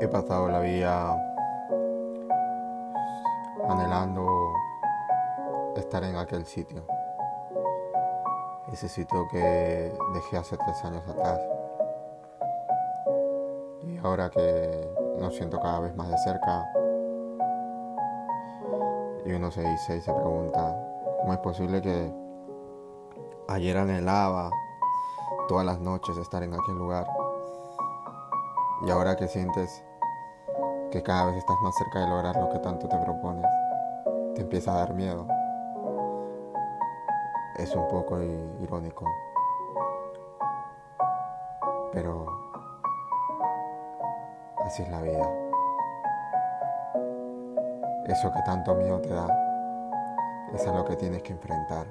He pasado la vida anhelando estar en aquel sitio. Ese sitio que dejé hace tres años atrás. Y ahora que lo siento cada vez más de cerca, y uno se dice y se pregunta, ¿cómo es posible que ayer anhelaba todas las noches estar en aquel lugar? Y ahora que sientes que cada vez estás más cerca de lograr lo que tanto te propones, te empieza a dar miedo. Es un poco irónico, pero así es la vida. Eso que tanto miedo te da, es a lo que tienes que enfrentar.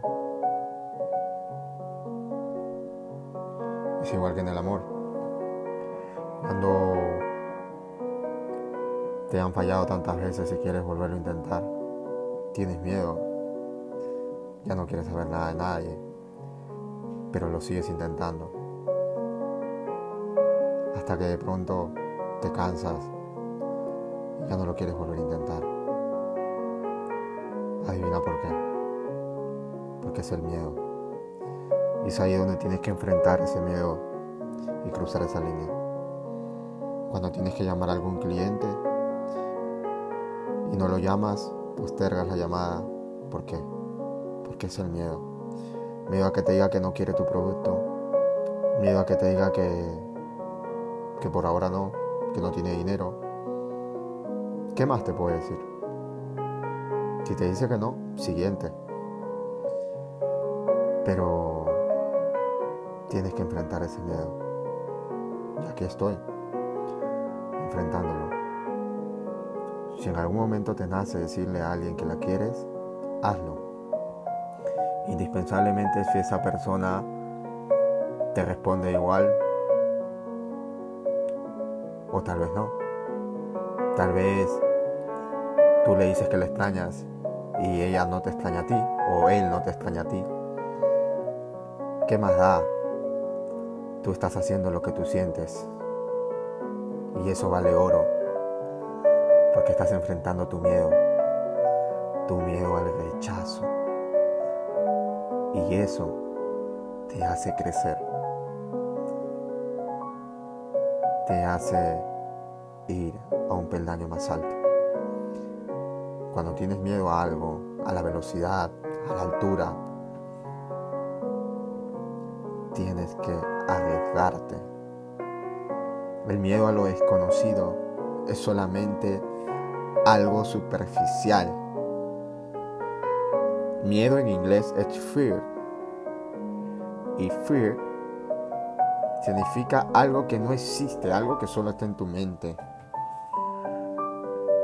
Es igual que en el amor. Cuando te han fallado tantas veces y quieres volverlo a intentar, tienes miedo, ya no quieres saber nada de nadie, pero lo sigues intentando. Hasta que de pronto te cansas y ya no lo quieres volver a intentar. Adivina por qué. Porque es el miedo. Y es ahí donde tienes que enfrentar ese miedo y cruzar esa línea. Cuando tienes que llamar a algún cliente y no lo llamas, postergas la llamada. ¿Por qué? Porque es el miedo. Miedo a que te diga que no quiere tu producto. Miedo a que te diga que, que por ahora no, que no tiene dinero. ¿Qué más te puede decir? Si te dice que no, siguiente. Pero tienes que enfrentar ese miedo. Y aquí estoy, enfrentándolo. Si en algún momento te nace decirle a alguien que la quieres, hazlo. Indispensablemente si esa persona te responde igual o tal vez no. Tal vez tú le dices que la extrañas y ella no te extraña a ti o él no te extraña a ti. ¿Qué más da? Tú estás haciendo lo que tú sientes y eso vale oro porque estás enfrentando tu miedo, tu miedo al rechazo y eso te hace crecer, te hace ir a un peldaño más alto. Cuando tienes miedo a algo, a la velocidad, a la altura, tienes que arriesgarte. El miedo a lo desconocido es solamente algo superficial. Miedo en inglés es fear. Y fear significa algo que no existe, algo que solo está en tu mente.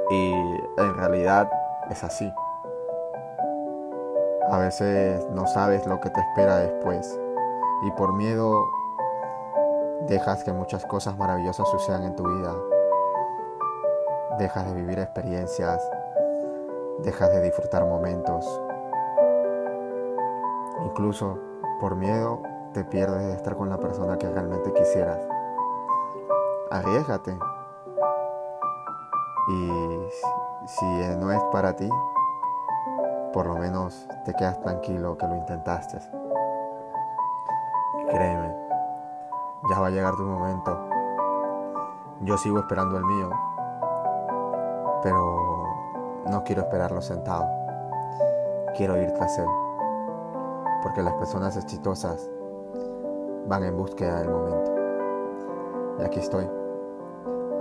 Y en realidad es así. A veces no sabes lo que te espera después y por miedo dejas que muchas cosas maravillosas sucedan en tu vida. Dejas de vivir experiencias, dejas de disfrutar momentos. Incluso por miedo te pierdes de estar con la persona que realmente quisieras. Arriesgate. Y si no es para ti, por lo menos te quedas tranquilo que lo intentaste. Créeme, ya va a llegar tu momento. Yo sigo esperando el mío, pero no quiero esperarlo sentado. Quiero ir tras él, porque las personas exitosas van en búsqueda del momento. Y aquí estoy.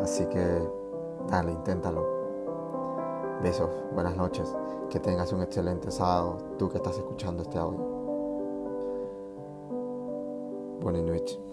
Así que dale, inténtalo. Besos, buenas noches, que tengas un excelente sábado, tú que estás escuchando este audio. Buenas noches.